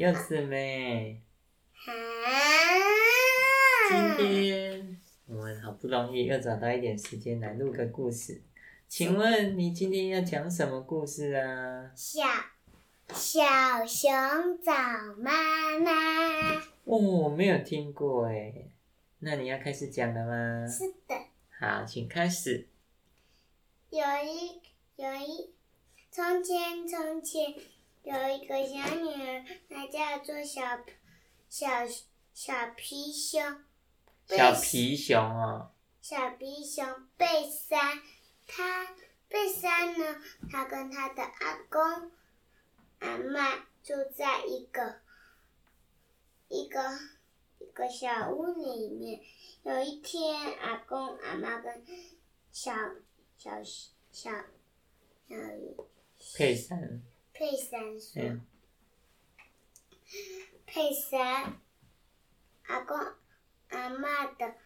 柚子妹。啊！今天我们好不容易又找到一点时间来录个故事，请问你今天要讲什么故事啊？小小熊找妈妈。哦，我没有听过哎，那你要开始讲了吗？是的。好，请开始。有一有一，从前从前有一个小女儿，她叫做小小小皮熊。小皮熊哦。小皮熊贝山，她贝三呢，她跟她的阿公阿嬷住在一个。一个一个小屋里面，有一天，阿公阿妈跟小小小小佩珊佩珊说：“嗯、佩珊，阿公阿妈的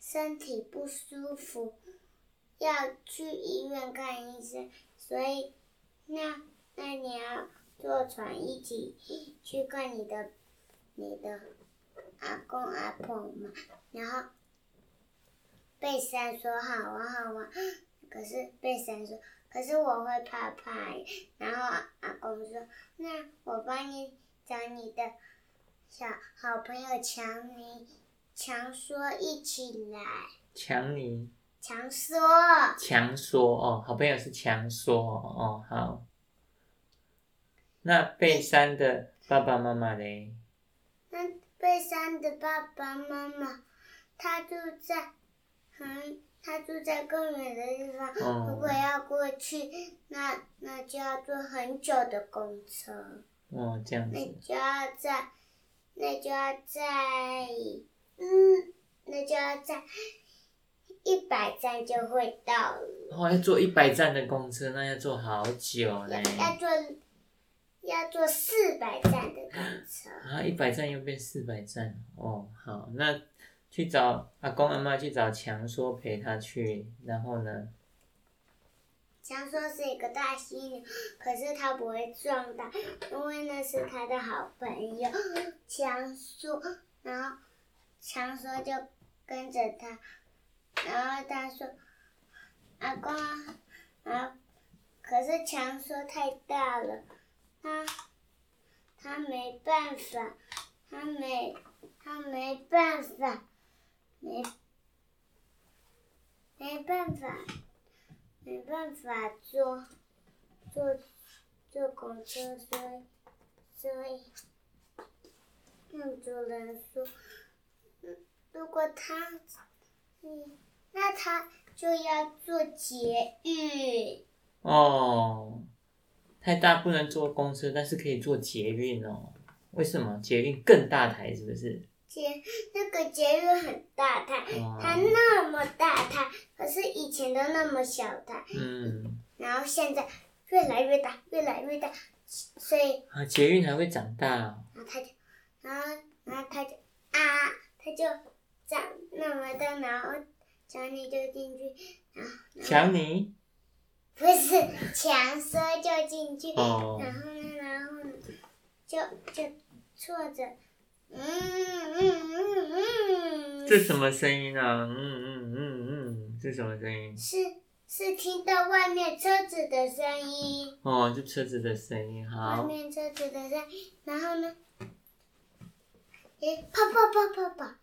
身体不舒服，要去医院看医生，所以那那你要坐船一起去看你的。”你的阿公阿婆嘛，然后佩珊说好啊好啊，可是贝山说，可是我会怕怕，然后阿公说，那我帮你找你的小好朋友强尼强说一起来。强尼。强说。强说哦，好朋友是强说哦，好。那贝山的爸爸妈妈嘞？那贝山的爸爸妈妈，他住在很，他住在更远的地方。哦、如果要过去，那那就要坐很久的公车。哦，这样子。那就要在，那就要在，嗯，那就要在一百站就会到了。哦，要坐一百站的公车，那要坐好久嘞。要坐。要坐四百站的公车啊！一百站又变四百站哦。好，那去找阿公阿妈去找强说陪他去，然后呢？强说是一个大犀牛，可是他不会撞到，因为那是他的好朋友强说。然后强说就跟着他，然后他说：“阿公啊，可是强说太大了。”他他没办法，他没办法，没没办法，没法坐坐坐公车，所以所以，那主人说，如果他嗯，那他就要坐捷运哦。太大不能坐公车，但是可以坐捷运哦。为什么？捷运更大台是不是？捷那个捷运很大台，哦、它那么大台，可是以前都那么小台。嗯。然后现在越来越大，越来越大，所以啊，捷运还会长大。然后它就，然后然后它就啊，它就长那么大，然后强尼就进去，然后。强尼。不是强说就进去，oh. 然后呢，然后呢，就就坐着。这什么声音啊？嗯嗯嗯嗯，这什么声音？是是听到外面车子的声音。哦，oh, 就车子的声音，好。外面车子的声音，然后呢？诶，跑跑跑跑跑，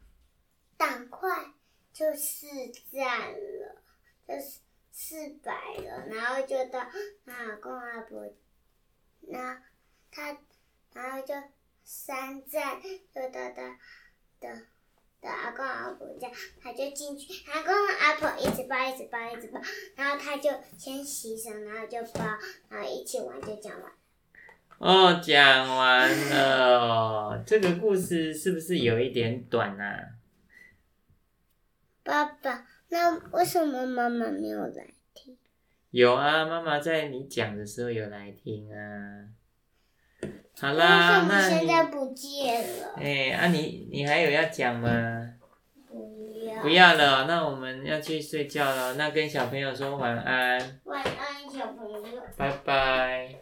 赶快就四站了，就是。四百了，然后就到阿公阿婆，那他，然后就三站，又到他的的阿公阿婆家，他就进去，阿公阿婆一直抱，一直抱，一直抱，然后他就先洗手，然后就抱，然后一起玩，就讲完。哦，讲完了哦，这个故事是不是有一点短啊？爸爸。那为什么妈妈没有来听？有啊，妈妈在你讲的时候有来听啊。好啦，那现在不见了。哎、欸，啊你你还有要讲吗？不要。不要了，那我们要去睡觉了。那跟小朋友说晚安。晚安，小朋友。拜拜。